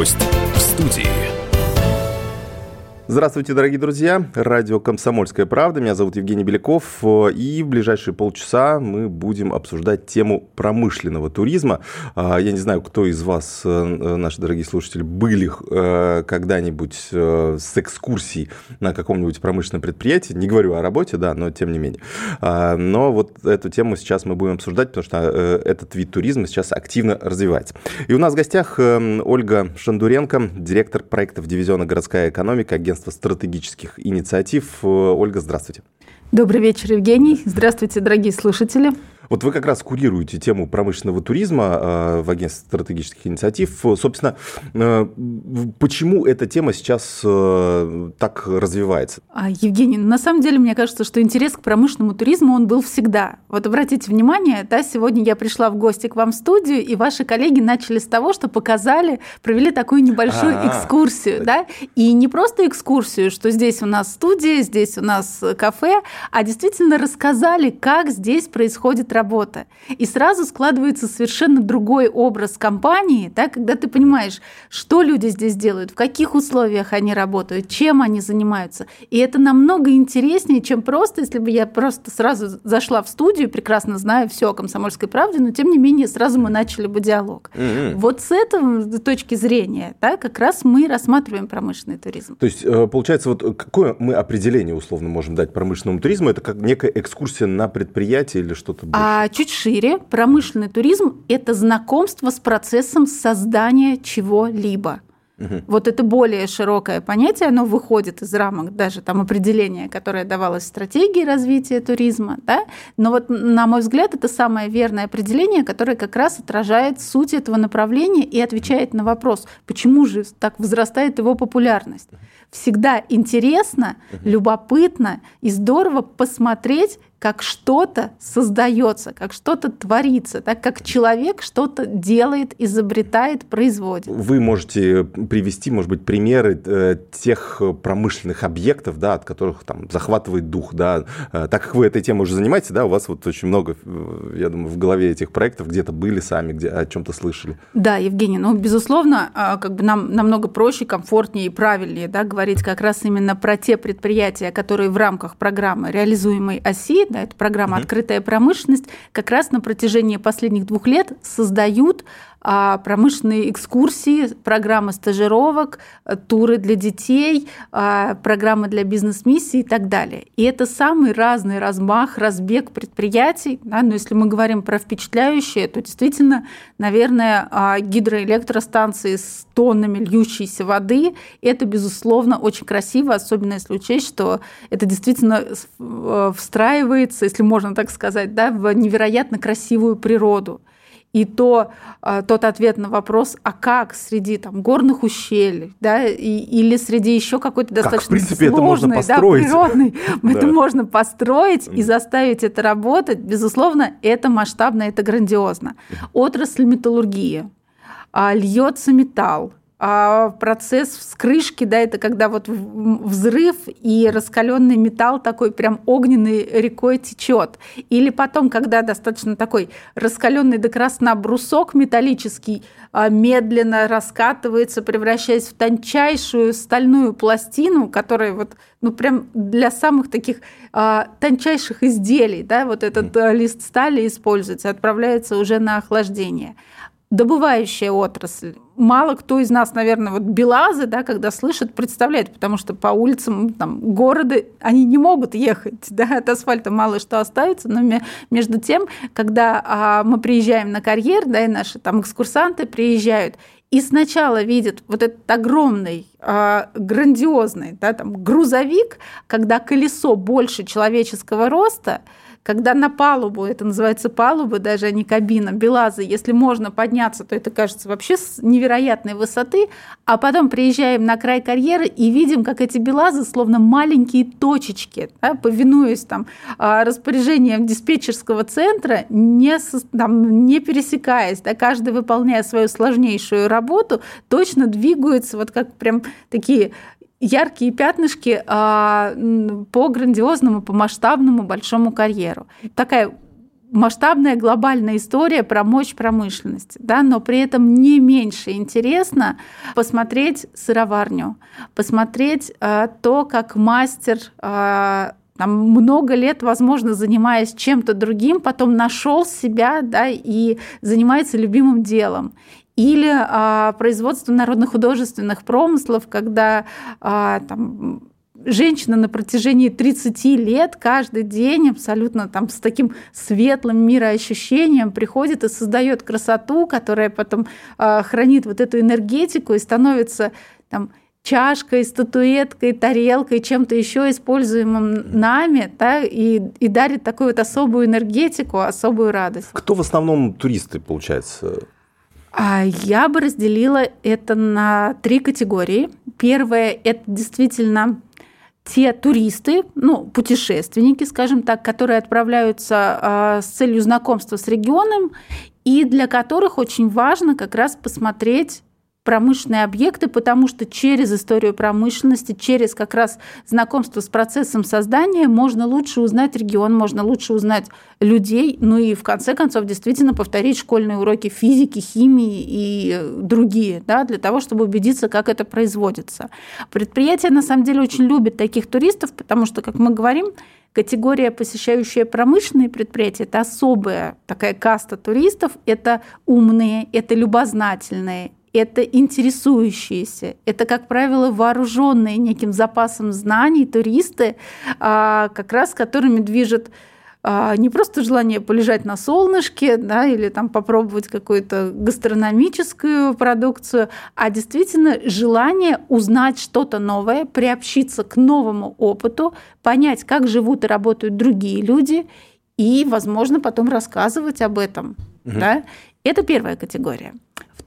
Гость в студии. Здравствуйте, дорогие друзья. Радио «Комсомольская правда». Меня зовут Евгений Беляков. И в ближайшие полчаса мы будем обсуждать тему промышленного туризма. А, я не знаю, кто из вас, э, наши дорогие слушатели, были э, когда-нибудь э, с экскурсией на каком-нибудь промышленном предприятии. Не говорю о работе, да, но тем не менее. А, но вот эту тему сейчас мы будем обсуждать, потому что этот вид туризма сейчас активно развивается. И у нас в гостях Ольга Шандуренко, директор проектов дивизиона «Городская экономика», агентство агентства стратегических инициатив. Э, Ольга, здравствуйте. Добрый вечер, Евгений. Здравствуйте, дорогие слушатели. Вот вы как раз курируете тему промышленного туризма э, в агентстве стратегических инициатив. Собственно, э, почему эта тема сейчас э, так развивается? А, Евгений, на самом деле, мне кажется, что интерес к промышленному туризму, он был всегда. Вот обратите внимание, да, сегодня я пришла в гости к вам в студию, и ваши коллеги начали с того, что показали, провели такую небольшую А-а-а. экскурсию, да, и не просто экскурсию, что здесь у нас студия, здесь у нас кафе, а действительно рассказали, как здесь происходит работа работа. И сразу складывается совершенно другой образ компании, да, когда ты понимаешь, что люди здесь делают, в каких условиях они работают, чем они занимаются. И это намного интереснее, чем просто, если бы я просто сразу зашла в студию, прекрасно знаю все о комсомольской правде, но тем не менее сразу мы начали бы диалог. Mm-hmm. Вот с этой точки зрения да, как раз мы рассматриваем промышленный туризм. То есть, э, получается, вот какое мы определение условно можем дать промышленному туризму? Это как некая экскурсия на предприятие или что-то больше? А чуть шире, промышленный туризм – это знакомство с процессом создания чего-либо. Угу. Вот это более широкое понятие, оно выходит из рамок даже там определения, которое давалось в стратегии развития туризма, да? но вот, на мой взгляд, это самое верное определение, которое как раз отражает суть этого направления и отвечает на вопрос, почему же так возрастает его популярность. Всегда интересно, любопытно и здорово посмотреть как что-то создается, как что-то творится, так как человек что-то делает, изобретает, производит. Вы можете привести, может быть, примеры э, тех промышленных объектов, да, от которых там захватывает дух, да, э, так как вы этой темой уже занимаетесь, да, у вас вот очень много, э, я думаю, в голове этих проектов где-то были сами, где о чем-то слышали. Да, Евгений, ну, безусловно, как бы нам намного проще, комфортнее и правильнее, да, говорить как раз именно про те предприятия, которые в рамках программы реализуемой оси да, это программа «Открытая промышленность», как раз на протяжении последних двух лет создают промышленные экскурсии, программы стажировок, э, туры для детей, а, программы для бизнес-миссий и так далее. И это самый разный размах, разбег предприятий. Да? Но если мы говорим про впечатляющие, то действительно, наверное, а, гидроэлектростанции с тоннами льющейся воды – это, безусловно, очень красиво, особенно если учесть, что это действительно э, встраивается, если можно так сказать, да, в невероятно красивую природу и то, а, тот ответ на вопрос, а как среди там, горных ущелий, да, и, или среди еще какой-то достаточно как, в принципе, сложной, это можно построить. да, природной, это можно построить и заставить это работать, безусловно, это масштабно, это грандиозно. Отрасль металлургии, а, льется металл, процесс вскрышки, да, это когда вот взрыв и раскаленный металл такой прям огненной рекой течет. Или потом, когда достаточно такой раскаленный до красна брусок металлический а, медленно раскатывается, превращаясь в тончайшую стальную пластину, которая вот, ну прям для самых таких а, тончайших изделий, да, вот этот mm. лист стали используется, отправляется уже на охлаждение добывающая отрасль. Мало кто из нас, наверное, вот белазы, да, когда слышат, представляет, потому что по улицам там, города они не могут ехать, да, от асфальта мало что остается, но между тем, когда а, мы приезжаем на карьер, да, и наши там экскурсанты приезжают, и сначала видят вот этот огромный, а, грандиозный да, там, грузовик, когда колесо больше человеческого роста, когда на палубу, это называется палуба, даже а не кабина, Белазы, если можно подняться, то это кажется вообще с невероятной высоты, а потом приезжаем на край карьеры и видим, как эти Белазы словно маленькие точечки, да, повинуясь там а, распоряжениям диспетчерского центра, не, там, не пересекаясь, да, каждый выполняя свою сложнейшую работу, точно двигаются вот как прям такие яркие пятнышки а, по грандиозному, по масштабному большому карьеру. Такая масштабная глобальная история про мощь промышленности, да, но при этом не меньше интересно посмотреть сыроварню, посмотреть э, то, как мастер э, там много лет, возможно, занимаясь чем-то другим, потом нашел себя да, и занимается любимым делом. Или а, производство народно-художественных промыслов, когда а, там, женщина на протяжении 30 лет каждый день абсолютно там с таким светлым мироощущением приходит и создает красоту, которая потом э, хранит вот эту энергетику и становится там чашкой, статуэткой, тарелкой, чем-то еще используемым нами, да, и, и дарит такую вот особую энергетику, особую радость. Кто в основном туристы, получается? А я бы разделила это на три категории. Первое – это действительно те туристы, ну, путешественники, скажем так, которые отправляются э, с целью знакомства с регионом, и для которых очень важно как раз посмотреть промышленные объекты, потому что через историю промышленности, через как раз знакомство с процессом создания можно лучше узнать регион, можно лучше узнать людей, ну и в конце концов действительно повторить школьные уроки физики, химии и другие, да, для того, чтобы убедиться, как это производится. Предприятие на самом деле очень любит таких туристов, потому что, как мы говорим, Категория, посещающая промышленные предприятия, это особая такая каста туристов. Это умные, это любознательные, это интересующиеся, это, как правило, вооруженные неким запасом знаний туристы, а, как раз которыми движет а, не просто желание полежать на солнышке да, или там попробовать какую-то гастрономическую продукцию, а действительно желание узнать что-то новое, приобщиться к новому опыту, понять, как живут и работают другие люди, и, возможно, потом рассказывать об этом. Угу. Да? Это первая категория.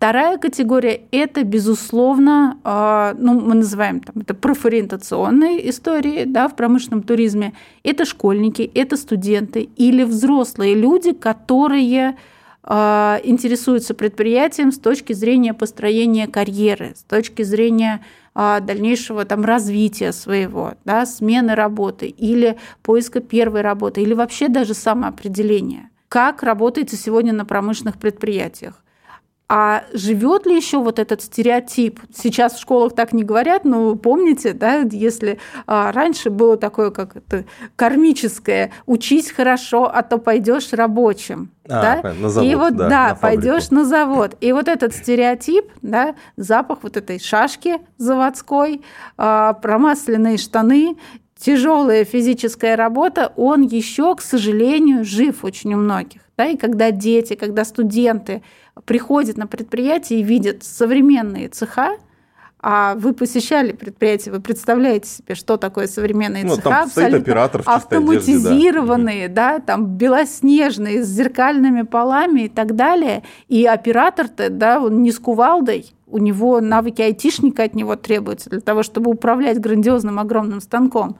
Вторая категория – это, безусловно, а, ну, мы называем там, это профориентационные истории да, в промышленном туризме. Это школьники, это студенты или взрослые люди, которые а, интересуются предприятием с точки зрения построения карьеры, с точки зрения а, дальнейшего там, развития своего, да, смены работы или поиска первой работы, или вообще даже самоопределения. Как работается сегодня на промышленных предприятиях? А живет ли еще вот этот стереотип? Сейчас в школах так не говорят, но помните, да, если а, раньше было такое, как это кармическое, учись хорошо, а то пойдешь рабочим. А, да? На завод, и вот да, да пойдешь на завод. И вот этот стереотип, да, запах вот этой шашки заводской, а, промасленные штаны тяжелая физическая работа, он еще, к сожалению, жив очень у многих. Да? И когда дети, когда студенты приходят на предприятие и видят современные цеха, а вы посещали предприятие, вы представляете себе, что такое современные ну, цеха, там абсолютно оператор в автоматизированные, одежде, да. да, там белоснежные, с зеркальными полами и так далее. И оператор-то, да, он не с кувалдой, у него навыки айтишника от него требуются для того, чтобы управлять грандиозным огромным станком.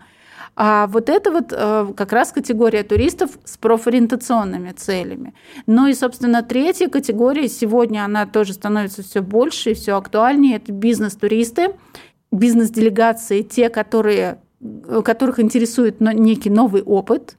А вот это вот э, как раз категория туристов с профориентационными целями. Ну и, собственно, третья категория, сегодня она тоже становится все больше и все актуальнее, это бизнес-туристы, бизнес-делегации, те, которые э, которых интересует некий новый опыт,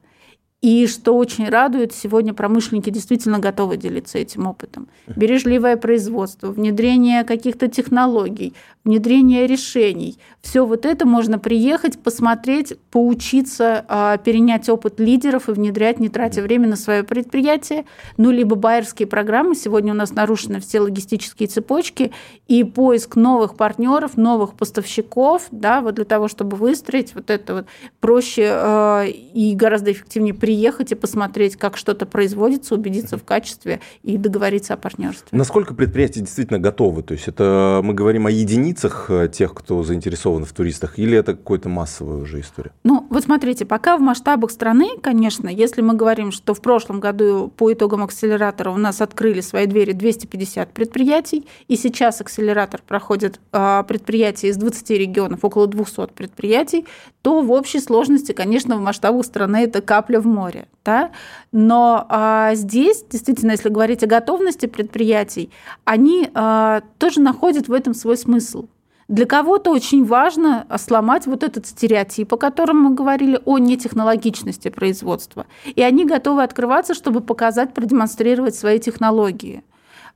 и что очень радует, сегодня промышленники действительно готовы делиться этим опытом. Бережливое производство, внедрение каких-то технологий, внедрение решений. Все вот это можно приехать, посмотреть, поучиться, а, перенять опыт лидеров и внедрять, не тратя время на свое предприятие. Ну, либо байерские программы. Сегодня у нас нарушены все логистические цепочки, и поиск новых партнеров, новых поставщиков, да, вот для того, чтобы выстроить вот это вот проще э, и гораздо эффективнее приехать приехать и посмотреть, как что-то производится, убедиться в качестве и договориться о партнерстве. Насколько предприятия действительно готовы? То есть это мы говорим о единицах э, тех, кто заинтересован в туристах, или это какая-то массовая уже история? Ну, вот смотрите, пока в масштабах страны, конечно, если мы говорим, что в прошлом году по итогам акселератора у нас открыли свои двери 250 предприятий, и сейчас акселератор проходит а, предприятия из 20 регионов, около 200 предприятий, то в общей сложности, конечно, в масштабах страны это капля в море море. Да? Но а, здесь, действительно, если говорить о готовности предприятий, они а, тоже находят в этом свой смысл. Для кого-то очень важно сломать вот этот стереотип, о котором мы говорили, о нетехнологичности производства. И они готовы открываться, чтобы показать, продемонстрировать свои технологии.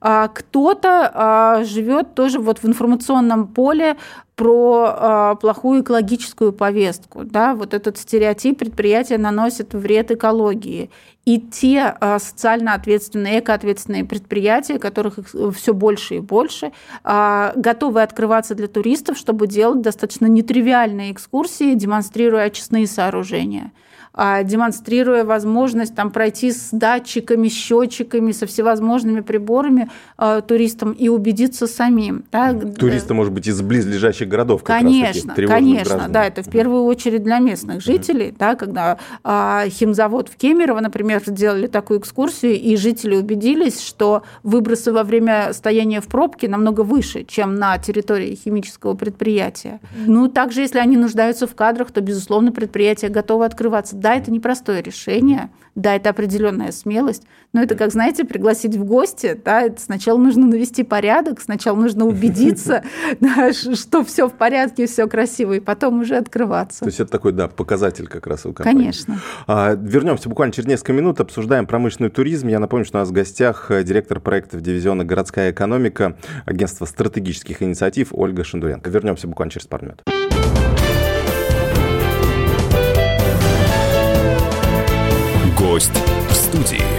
А кто-то а, живет тоже вот в информационном поле про а, плохую экологическую повестку. Да? Вот этот стереотип предприятия наносит вред экологии. И те социально ответственные, экоответственные предприятия, которых все больше и больше, готовы открываться для туристов, чтобы делать достаточно нетривиальные экскурсии, демонстрируя очистные сооружения. А, демонстрируя возможность там, пройти с датчиками, счетчиками, со всевозможными приборами а, туристам и убедиться самим. Да. Туристы, может быть, из близлежащих городов. конечно, конечно, граждан. да, это в первую очередь для местных жителей, да, когда а, химзавод в Кемерово, например, сделали такую экскурсию, и жители убедились, что выбросы во время стояния в пробке намного выше, чем на территории химического предприятия. Ну, также, если они нуждаются в кадрах, то, безусловно, предприятие готово открываться да, это непростое решение, да, это определенная смелость, но это, как знаете, пригласить в гости, да, это сначала нужно навести порядок, сначала нужно убедиться, что все в порядке, все красиво, и потом уже открываться. То есть это такой, да, показатель как раз у компании. Конечно. А, вернемся буквально через несколько минут, обсуждаем промышленный туризм. Я напомню, что у нас в гостях э, директор проектов дивизиона «Городская экономика» агентства стратегических инициатив Ольга Шендуренко. Вернемся буквально через пару минут. Студии.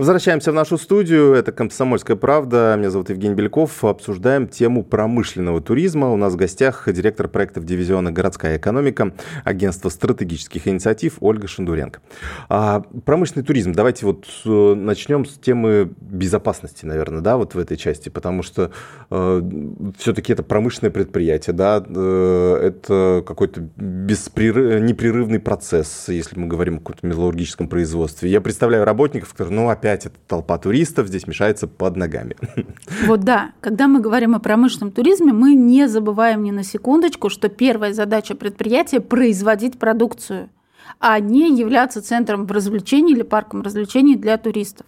Возвращаемся в нашу студию. Это «Комсомольская правда». Меня зовут Евгений Беляков. Обсуждаем тему промышленного туризма. У нас в гостях директор проектов дивизиона «Городская экономика» агентства стратегических инициатив Ольга Шендуренко. А, промышленный туризм. Давайте вот э, начнем с темы безопасности, наверное, да, вот в этой части, потому что э, все-таки это промышленное предприятие, да, э, это какой-то беспрерыв, непрерывный процесс, если мы говорим о каком-то металлургическом производстве. Я представляю работников, которые, ну, опять опять эта толпа туристов здесь мешается под ногами. Вот да, когда мы говорим о промышленном туризме, мы не забываем ни на секундочку, что первая задача предприятия – производить продукцию, а не являться центром развлечений или парком развлечений для туристов.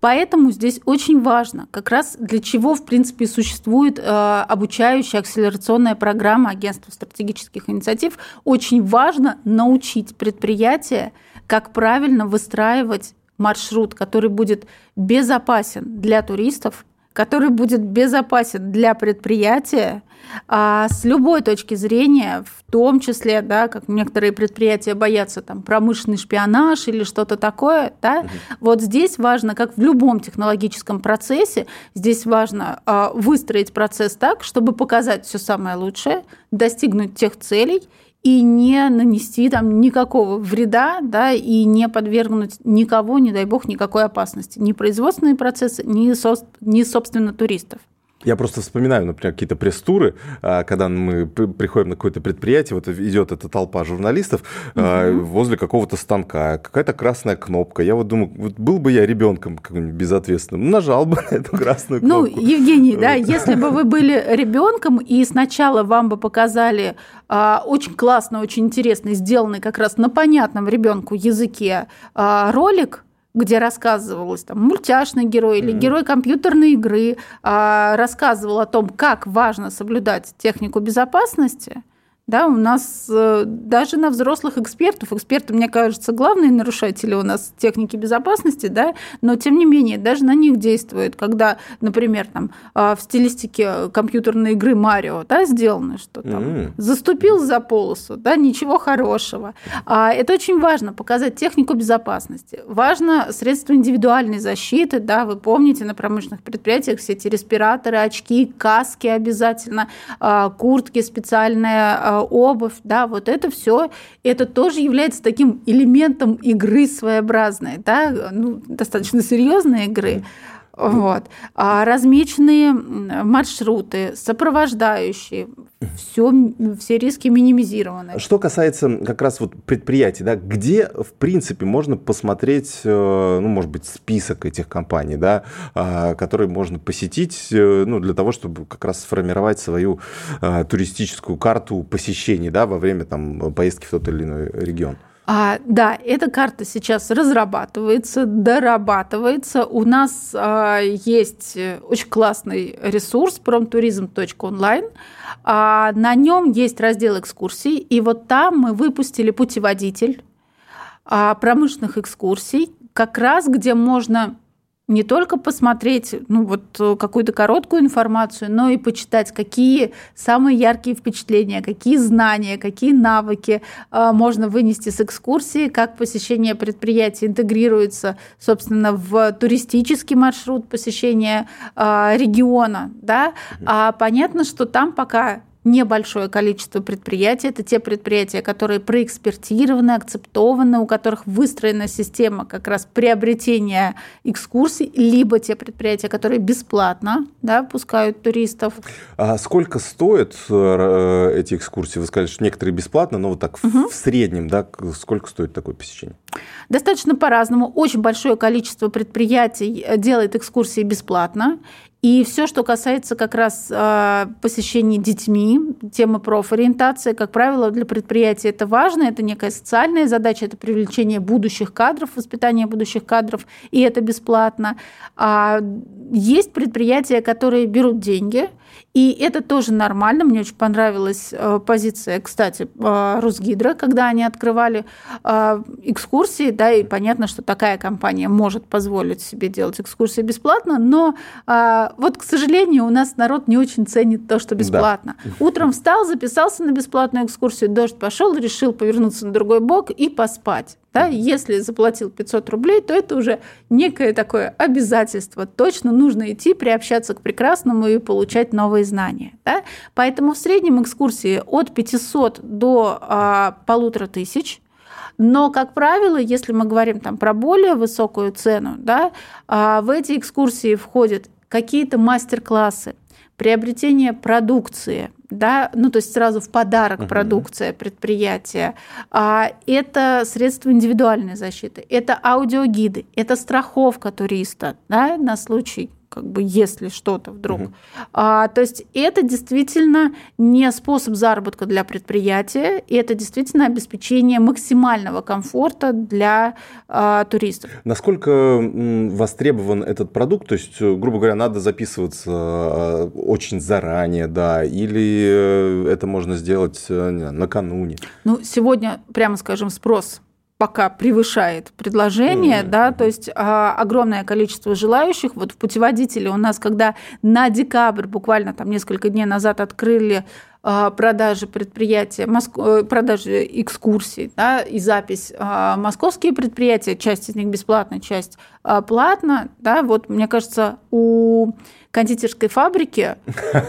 Поэтому здесь очень важно, как раз для чего, в принципе, существует э, обучающая акселерационная программа Агентства стратегических инициатив, очень важно научить предприятия, как правильно выстраивать маршрут, который будет безопасен для туристов, который будет безопасен для предприятия а с любой точки зрения, в том числе, да, как некоторые предприятия боятся там промышленный шпионаж или что-то такое, да, угу. вот здесь важно, как в любом технологическом процессе, здесь важно а, выстроить процесс так, чтобы показать все самое лучшее, достигнуть тех целей и не нанести там никакого вреда, да, и не подвергнуть никого, не дай бог, никакой опасности. Ни производственные процессы, ни, со, ни собственно, туристов. Я просто вспоминаю, например, какие-то пресс-туры, а, когда мы приходим на какое-то предприятие, вот идет эта толпа журналистов угу. возле какого-то станка, какая-то красная кнопка. Я вот думаю, вот был бы я ребенком каким-нибудь безответственным, нажал бы на эту красную ну, кнопку. Ну, Евгений, да, если бы вы были ребенком и сначала вам бы показали а, очень классно, очень интересный, сделанный как раз на понятном ребенку языке ролик, где рассказывалось там мультяшный герой или герой компьютерной игры, а, рассказывал о том, как важно соблюдать технику безопасности – да, у нас э, даже на взрослых экспертов, эксперты, мне кажется, главные нарушатели у нас техники безопасности, да, но тем не менее, даже на них действует, когда, например, там, а, в стилистике компьютерной игры Марио да, сделано, что там mm-hmm. заступил за полосу, да, ничего хорошего. А это очень важно, показать технику безопасности. Важно средства индивидуальной защиты, да, вы помните, на промышленных предприятиях все эти респираторы, очки, каски обязательно, а, куртки специальные, а, обувь, да, вот это все, это тоже является таким элементом игры своеобразной, да, ну, достаточно серьезной игры. Вот. А размеченные маршруты, сопровождающие, все, все риски минимизированы. Что касается как раз вот предприятий, да, где, в принципе, можно посмотреть, э, ну, может быть, список этих компаний, да, а, которые можно посетить, э, ну, для того, чтобы как раз сформировать свою а, туристическую карту посещений, да, во время там поездки в тот или иной регион? А, да, эта карта сейчас разрабатывается, дорабатывается. У нас а, есть очень классный ресурс pромтуризм.онлайн. А, на нем есть раздел экскурсий, и вот там мы выпустили путеводитель а, промышленных экскурсий, как раз где можно не только посмотреть ну, вот, э, какую-то короткую информацию, но и почитать, какие самые яркие впечатления, какие знания, какие навыки э, можно вынести с экскурсии, как посещение предприятия интегрируется, собственно, в туристический маршрут посещения э, региона. Да? А понятно, что там пока небольшое количество предприятий. Это те предприятия, которые проэкспертированы, акцептованы, у которых выстроена система как раз приобретения экскурсий, либо те предприятия, которые бесплатно да, пускают туристов. А сколько стоят э, эти экскурсии? Вы сказали, что некоторые бесплатно, но вот так угу. в среднем, да, сколько стоит такое посещение? Достаточно по-разному. Очень большое количество предприятий э, делает экскурсии бесплатно. И все, что касается как раз э, посещений детьми, темы профориентации, как правило, для предприятия это важно, это некая социальная задача, это привлечение будущих кадров, воспитание будущих кадров, и это бесплатно. А есть предприятия, которые берут деньги, и это тоже нормально. Мне очень понравилась э, позиция, кстати, э, Росгидро, когда они открывали э, экскурсии, да, и понятно, что такая компания может позволить себе делать экскурсии бесплатно, но вот, к сожалению, у нас народ не очень ценит то, что бесплатно. Да. Утром встал, записался на бесплатную экскурсию, дождь пошел, решил повернуться на другой бок и поспать. Да, если заплатил 500 рублей, то это уже некое такое обязательство. Точно нужно идти, приобщаться к прекрасному и получать новые знания. Да? Поэтому в среднем экскурсии от 500 до а, полутора тысяч. Но, как правило, если мы говорим там, про более высокую цену, да, а, в эти экскурсии входят какие-то мастер-классы, приобретение продукции, да, ну то есть сразу в подарок uh-huh. продукция предприятия. А, это средства индивидуальной защиты, это аудиогиды, это страховка туриста да, на случай как бы если что-то вдруг. Угу. А, то есть это действительно не способ заработка для предприятия, и это действительно обеспечение максимального комфорта для а, туристов. Насколько востребован этот продукт? То есть, грубо говоря, надо записываться а, очень заранее, да, или э, это можно сделать э, накануне? Ну, сегодня, прямо скажем, спрос пока превышает предложение, mm-hmm. да, то есть а, огромное количество желающих. Вот в путеводителе у нас, когда на декабрь, буквально там несколько дней назад открыли а, продажи предприятия, Моск... Э, продажи экскурсий да, и запись а, московские предприятия, часть из них бесплатная, часть а, платно, да, вот мне кажется, у кондитерской фабрики,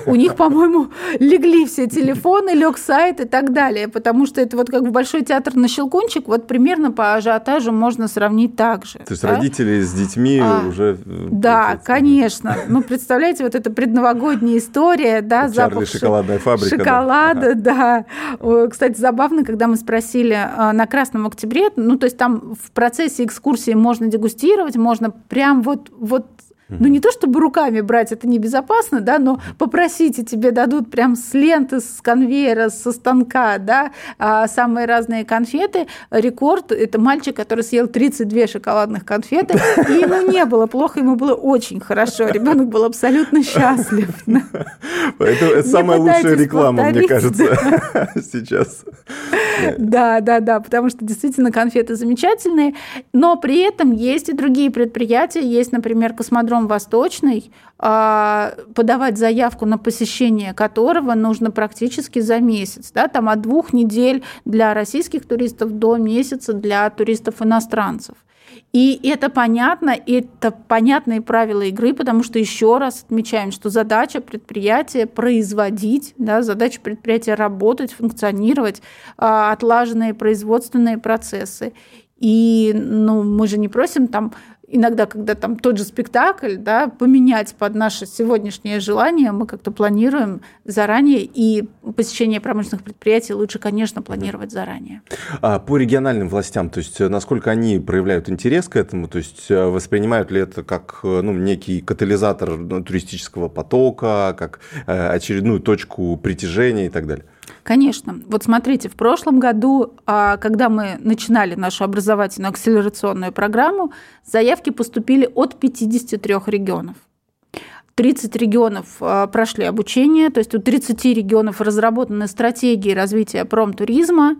у них, по-моему, легли все телефоны, лег сайт и так далее, потому что это вот как в Большой театр на Щелкунчик, вот примерно по ажиотажу можно сравнить так же. То есть да? родители с детьми а, уже... Э, да, конечно. Ну, представляете, вот эта предновогодняя история, да, запах шоколадная фабрика. Шоколада, да. да. Кстати, забавно, когда мы спросили а, на Красном Октябре, ну, то есть там в процессе экскурсии можно дегустировать, можно прям вот, вот ну, не то чтобы руками брать, это небезопасно, да, но попросите, тебе дадут прям с ленты, с конвейера, со станка, да, а, самые разные конфеты. Рекорд – это мальчик, который съел 32 шоколадных конфеты, и ему не было плохо, ему было очень хорошо. Ребенок был абсолютно счастлив. Это самая лучшая реклама, мне кажется, сейчас. Да, да, да, потому что действительно конфеты замечательные, но при этом есть и другие предприятия, есть, например, космодром Восточный, а, подавать заявку на посещение которого нужно практически за месяц. Да, там от двух недель для российских туристов до месяца для туристов-иностранцев. И это понятно, это понятные правила игры, потому что еще раз отмечаем, что задача предприятия производить, да, задача предприятия работать, функционировать, а, отлаженные производственные процессы. И ну, мы же не просим там иногда, когда там тот же спектакль, да, поменять под наше сегодняшнее желание, мы как-то планируем заранее, и посещение промышленных предприятий лучше, конечно, планировать заранее. А по региональным властям, то есть насколько они проявляют интерес к этому, то есть э, воспринимают ли это как ну, некий катализатор туристического потока, как э, очередную точку притяжения и так далее? Конечно. Вот смотрите, в прошлом году, а, когда мы начинали нашу образовательную акселерационную программу, заявки поступили от 53 регионов. 30 регионов а, прошли обучение, то есть у 30 регионов разработаны стратегии развития промтуризма,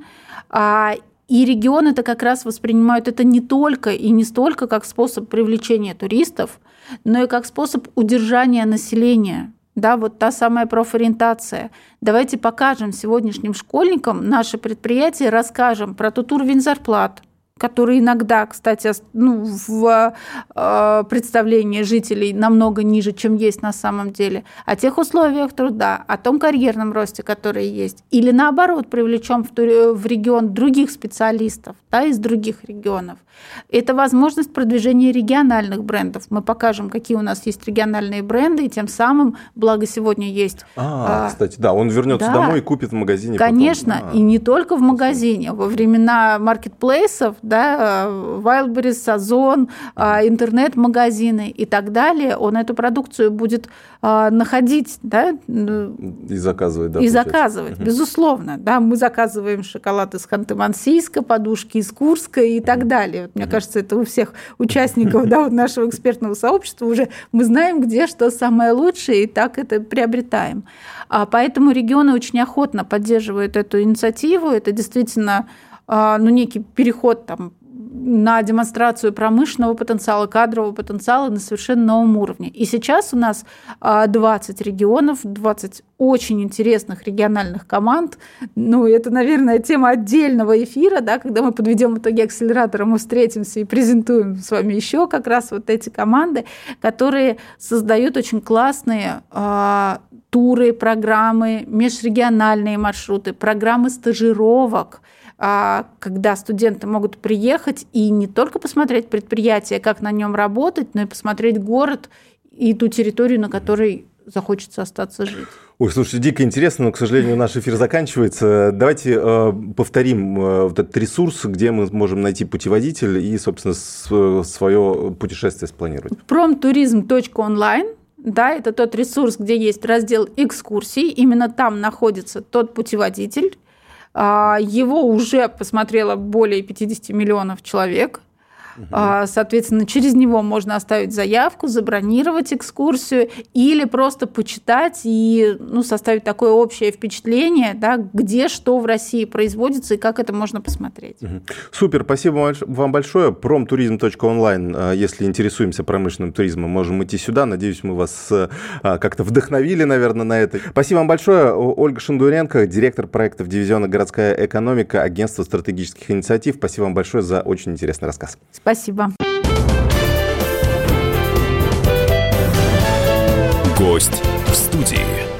а, и регионы это как раз воспринимают это не только и не столько как способ привлечения туристов, но и как способ удержания населения да, вот та самая профориентация. Давайте покажем сегодняшним школьникам наше предприятие, расскажем про тот уровень зарплат, который иногда, кстати, ну, в э, представлении жителей намного ниже, чем есть на самом деле, о тех условиях труда, о том карьерном росте, который есть, или наоборот привлечем в, в регион других специалистов да, из других регионов. Это возможность продвижения региональных брендов. Мы покажем, какие у нас есть региональные бренды, и тем самым, благо сегодня есть... А, а кстати, да, он вернется да, домой и купит в магазине. Конечно, потом. А, и не только в магазине. Во времена маркетплейсов, да, Wildberries, Озон, а, интернет-магазины и так далее, он эту продукцию будет а, находить, да, и заказывать, да, и заказывать, безусловно, да, мы заказываем шоколад из Ханты-Мансийска, подушки из Курска и так далее. Вот, мне кажется, это у всех участников, да, вот нашего экспертного сообщества уже мы знаем, где что самое лучшее, и так это приобретаем. А поэтому регионы очень охотно поддерживают эту инициативу. Это действительно ну, некий переход там, на демонстрацию промышленного потенциала, кадрового потенциала на совершенно новом уровне. И сейчас у нас 20 а, регионов, 20 очень интересных региональных команд. Ну, это, наверное, тема отдельного эфира, да, когда мы подведем итоги акселератора, мы встретимся и презентуем с вами еще как раз вот эти команды, которые создают очень классные э, туры, программы, межрегиональные маршруты, программы стажировок – а, когда студенты могут приехать и не только посмотреть предприятие, как на нем работать, но и посмотреть город и ту территорию, на которой захочется остаться жить. Ой, слушайте, дико интересно, но, к сожалению, наш эфир заканчивается. Давайте э, повторим э, вот этот ресурс, где мы можем найти путеводитель и, собственно, с, свое путешествие спланировать. Промтуризм.онлайн да, это тот ресурс, где есть раздел экскурсий. Именно там находится тот путеводитель, а, его уже посмотрело более 50 миллионов человек. Угу. Соответственно, через него можно оставить заявку, забронировать экскурсию или просто почитать и ну, составить такое общее впечатление, да, где что в России производится и как это можно посмотреть. Супер, спасибо вам большое. Промтуризм.онлайн, а, если интересуемся промышленным туризмом, можем идти сюда. Надеюсь, мы вас а, как-то вдохновили, наверное, на это. Спасибо вам большое. Ольга Шандуренко, директор проектов дивизиона «Городская экономика», агентство стратегических инициатив. Спасибо вам большое за очень интересный рассказ. Спасибо. Гость в студии.